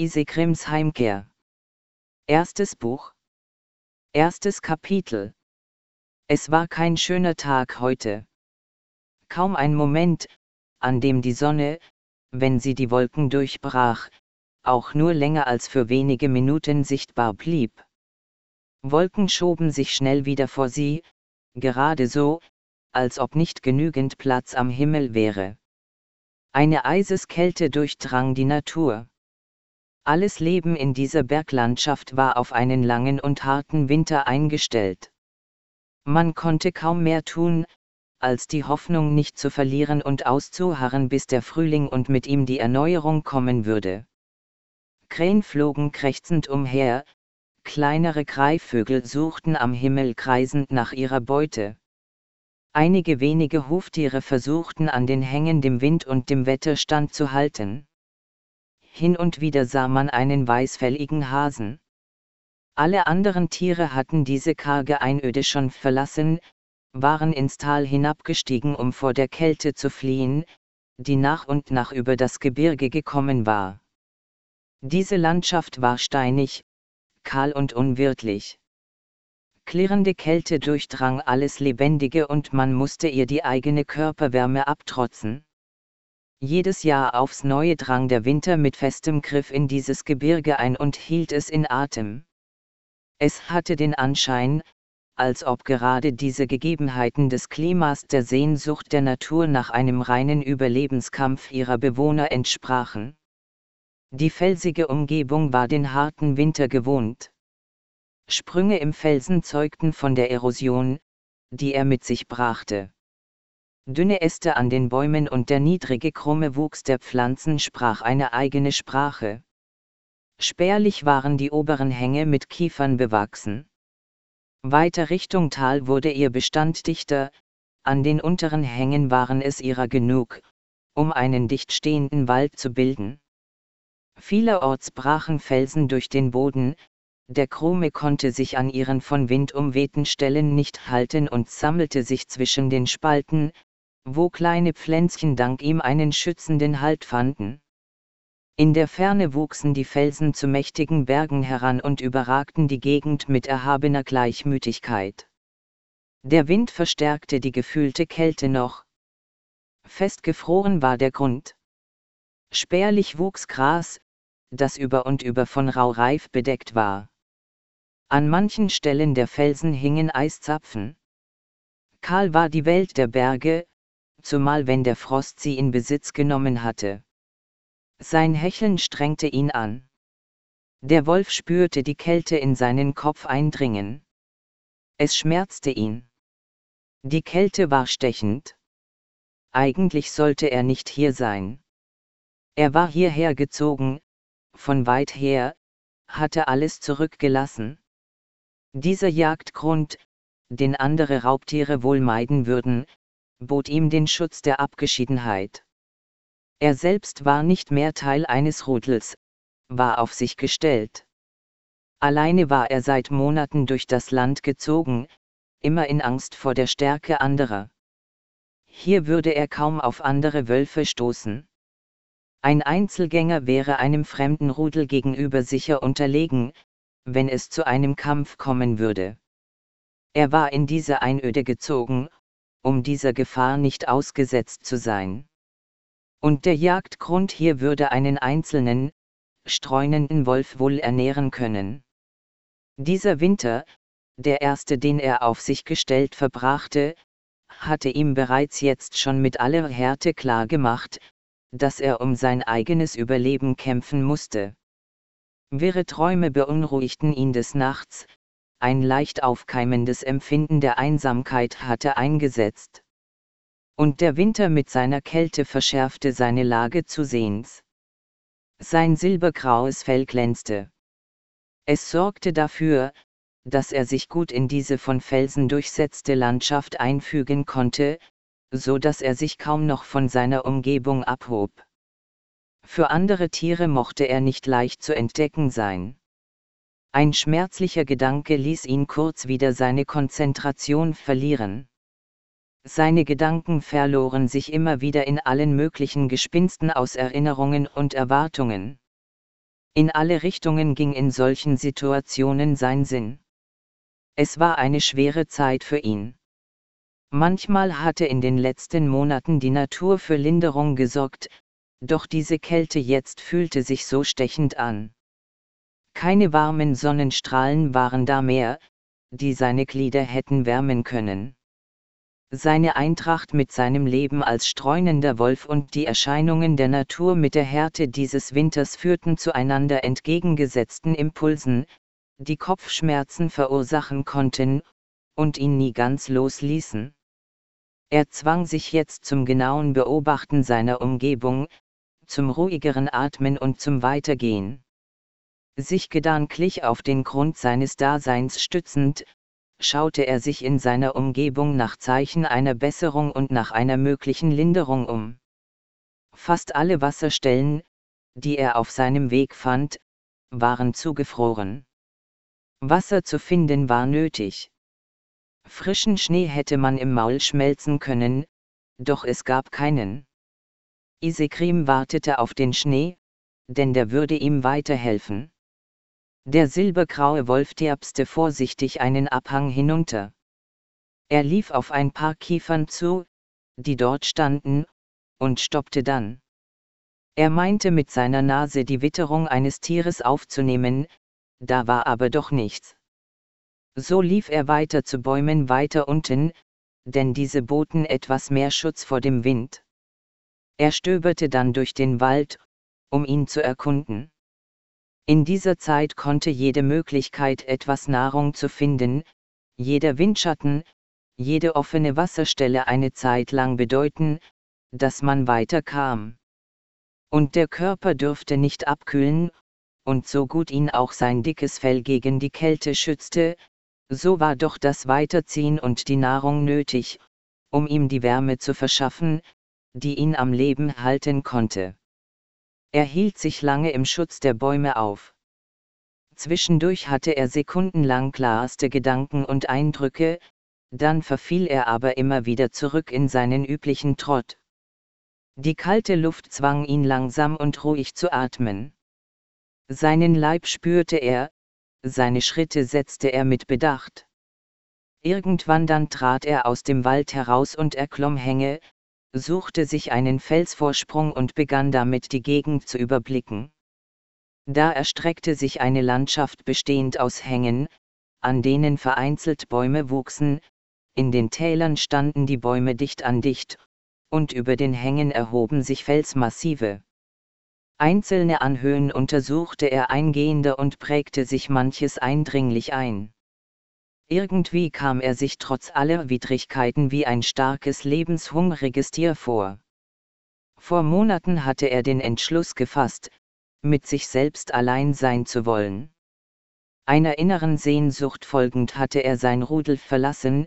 Isekrims Heimkehr. Erstes Buch. Erstes Kapitel. Es war kein schöner Tag heute. Kaum ein Moment, an dem die Sonne, wenn sie die Wolken durchbrach, auch nur länger als für wenige Minuten sichtbar blieb. Wolken schoben sich schnell wieder vor sie, gerade so, als ob nicht genügend Platz am Himmel wäre. Eine Eiseskälte durchdrang die Natur. Alles Leben in dieser Berglandschaft war auf einen langen und harten Winter eingestellt. Man konnte kaum mehr tun, als die Hoffnung nicht zu verlieren und auszuharren, bis der Frühling und mit ihm die Erneuerung kommen würde. Krähen flogen krächzend umher, kleinere Greifvögel suchten am Himmel kreisend nach ihrer Beute. Einige wenige Huftiere versuchten an den Hängen dem Wind und dem Wetter standzuhalten hin und wieder sah man einen weißfälligen Hasen. Alle anderen Tiere hatten diese karge Einöde schon verlassen, waren ins Tal hinabgestiegen, um vor der Kälte zu fliehen, die nach und nach über das Gebirge gekommen war. Diese Landschaft war steinig, kahl und unwirtlich. Klirrende Kälte durchdrang alles Lebendige und man musste ihr die eigene Körperwärme abtrotzen. Jedes Jahr aufs neue drang der Winter mit festem Griff in dieses Gebirge ein und hielt es in Atem. Es hatte den Anschein, als ob gerade diese Gegebenheiten des Klimas der Sehnsucht der Natur nach einem reinen Überlebenskampf ihrer Bewohner entsprachen. Die felsige Umgebung war den harten Winter gewohnt. Sprünge im Felsen zeugten von der Erosion, die er mit sich brachte. Dünne Äste an den Bäumen und der niedrige krumme Wuchs der Pflanzen sprach eine eigene Sprache. Spärlich waren die oberen Hänge mit Kiefern bewachsen. Weiter Richtung Tal wurde ihr Bestand dichter, an den unteren Hängen waren es ihrer genug, um einen dicht stehenden Wald zu bilden. Vielerorts brachen Felsen durch den Boden, der Krume konnte sich an ihren von Wind umwehten Stellen nicht halten und sammelte sich zwischen den Spalten, wo kleine Pflänzchen dank ihm einen schützenden Halt fanden. In der Ferne wuchsen die Felsen zu mächtigen Bergen heran und überragten die Gegend mit erhabener Gleichmütigkeit. Der Wind verstärkte die gefühlte Kälte noch. Festgefroren war der Grund. Spärlich wuchs Gras, das über und über von Raureif bedeckt war. An manchen Stellen der Felsen hingen Eiszapfen. Kahl war die Welt der Berge, zumal wenn der Frost sie in Besitz genommen hatte. Sein Hecheln strengte ihn an. Der Wolf spürte die Kälte in seinen Kopf eindringen. Es schmerzte ihn. Die Kälte war stechend. Eigentlich sollte er nicht hier sein. Er war hierher gezogen, von weit her, hatte alles zurückgelassen. Dieser Jagdgrund, den andere Raubtiere wohl meiden würden, bot ihm den Schutz der Abgeschiedenheit. Er selbst war nicht mehr Teil eines Rudels, war auf sich gestellt. Alleine war er seit Monaten durch das Land gezogen, immer in Angst vor der Stärke anderer. Hier würde er kaum auf andere Wölfe stoßen. Ein Einzelgänger wäre einem fremden Rudel gegenüber sicher unterlegen, wenn es zu einem Kampf kommen würde. Er war in diese Einöde gezogen, um dieser Gefahr nicht ausgesetzt zu sein. Und der Jagdgrund hier würde einen einzelnen, streunenden Wolf wohl ernähren können. Dieser Winter, der erste, den er auf sich gestellt verbrachte, hatte ihm bereits jetzt schon mit aller Härte klar gemacht, dass er um sein eigenes Überleben kämpfen musste. Wirre Träume beunruhigten ihn des Nachts, ein leicht aufkeimendes Empfinden der Einsamkeit hatte eingesetzt. Und der Winter mit seiner Kälte verschärfte seine Lage zusehends. Sein silbergraues Fell glänzte. Es sorgte dafür, dass er sich gut in diese von Felsen durchsetzte Landschaft einfügen konnte, so dass er sich kaum noch von seiner Umgebung abhob. Für andere Tiere mochte er nicht leicht zu entdecken sein. Ein schmerzlicher Gedanke ließ ihn kurz wieder seine Konzentration verlieren. Seine Gedanken verloren sich immer wieder in allen möglichen Gespinsten aus Erinnerungen und Erwartungen. In alle Richtungen ging in solchen Situationen sein Sinn. Es war eine schwere Zeit für ihn. Manchmal hatte in den letzten Monaten die Natur für Linderung gesorgt, doch diese Kälte jetzt fühlte sich so stechend an. Keine warmen Sonnenstrahlen waren da mehr, die seine Glieder hätten wärmen können. Seine Eintracht mit seinem Leben als streunender Wolf und die Erscheinungen der Natur mit der Härte dieses Winters führten zu einander entgegengesetzten Impulsen, die Kopfschmerzen verursachen konnten, und ihn nie ganz losließen. Er zwang sich jetzt zum genauen Beobachten seiner Umgebung, zum ruhigeren Atmen und zum Weitergehen. Sich gedanklich auf den Grund seines Daseins stützend, schaute er sich in seiner Umgebung nach Zeichen einer Besserung und nach einer möglichen Linderung um. Fast alle Wasserstellen, die er auf seinem Weg fand, waren zugefroren. Wasser zu finden war nötig. Frischen Schnee hätte man im Maul schmelzen können, doch es gab keinen. Isekrim wartete auf den Schnee, denn der würde ihm weiterhelfen. Der silbergraue Wolf tiapste vorsichtig einen Abhang hinunter. Er lief auf ein paar Kiefern zu, die dort standen, und stoppte dann. Er meinte mit seiner Nase die Witterung eines Tieres aufzunehmen, da war aber doch nichts. So lief er weiter zu Bäumen weiter unten, denn diese boten etwas mehr Schutz vor dem Wind. Er stöberte dann durch den Wald, um ihn zu erkunden. In dieser Zeit konnte jede Möglichkeit etwas Nahrung zu finden, jeder Windschatten, jede offene Wasserstelle eine Zeit lang bedeuten, dass man weiterkam. Und der Körper dürfte nicht abkühlen, und so gut ihn auch sein dickes Fell gegen die Kälte schützte, so war doch das Weiterziehen und die Nahrung nötig, um ihm die Wärme zu verschaffen, die ihn am Leben halten konnte. Er hielt sich lange im Schutz der Bäume auf. Zwischendurch hatte er sekundenlang klarste Gedanken und Eindrücke, dann verfiel er aber immer wieder zurück in seinen üblichen Trott. Die kalte Luft zwang ihn langsam und ruhig zu atmen. Seinen Leib spürte er, seine Schritte setzte er mit Bedacht. Irgendwann dann trat er aus dem Wald heraus und erklomm Hänge, suchte sich einen Felsvorsprung und begann damit die Gegend zu überblicken. Da erstreckte sich eine Landschaft bestehend aus Hängen, an denen vereinzelt Bäume wuchsen, in den Tälern standen die Bäume dicht an dicht, und über den Hängen erhoben sich Felsmassive. Einzelne Anhöhen untersuchte er eingehender und prägte sich manches eindringlich ein. Irgendwie kam er sich trotz aller Widrigkeiten wie ein starkes lebenshungriges Tier vor. Vor Monaten hatte er den Entschluss gefasst, mit sich selbst allein sein zu wollen. Einer inneren Sehnsucht folgend hatte er sein Rudel verlassen,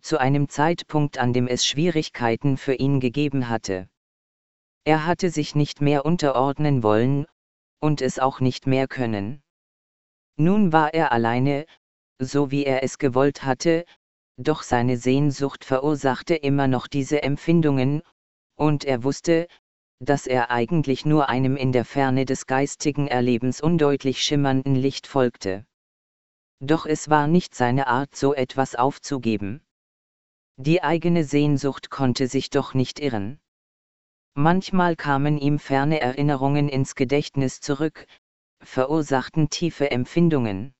zu einem Zeitpunkt an dem es Schwierigkeiten für ihn gegeben hatte. Er hatte sich nicht mehr unterordnen wollen, und es auch nicht mehr können. Nun war er alleine, so wie er es gewollt hatte, doch seine Sehnsucht verursachte immer noch diese Empfindungen, und er wusste, dass er eigentlich nur einem in der Ferne des geistigen Erlebens undeutlich schimmernden Licht folgte. Doch es war nicht seine Art so etwas aufzugeben. Die eigene Sehnsucht konnte sich doch nicht irren. Manchmal kamen ihm ferne Erinnerungen ins Gedächtnis zurück, verursachten tiefe Empfindungen.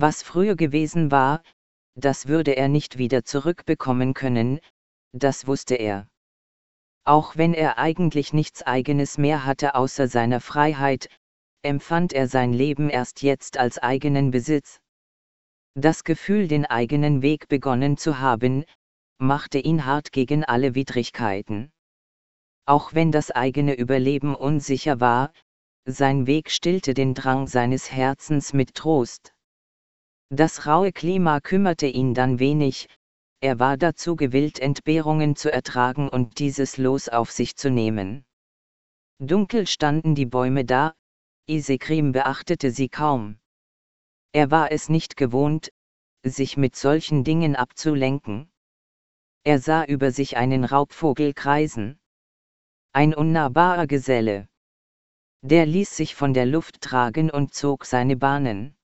Was früher gewesen war, das würde er nicht wieder zurückbekommen können, das wusste er. Auch wenn er eigentlich nichts eigenes mehr hatte außer seiner Freiheit, empfand er sein Leben erst jetzt als eigenen Besitz. Das Gefühl, den eigenen Weg begonnen zu haben, machte ihn hart gegen alle Widrigkeiten auch wenn das eigene Überleben unsicher war, sein Weg stillte den Drang seines Herzens mit Trost. Das raue Klima kümmerte ihn dann wenig, er war dazu gewillt Entbehrungen zu ertragen und dieses Los auf sich zu nehmen. Dunkel standen die Bäume da, Isekrim beachtete sie kaum. Er war es nicht gewohnt, sich mit solchen Dingen abzulenken. Er sah über sich einen Raubvogel kreisen. Ein unnahbarer Geselle. Der ließ sich von der Luft tragen und zog seine Bahnen.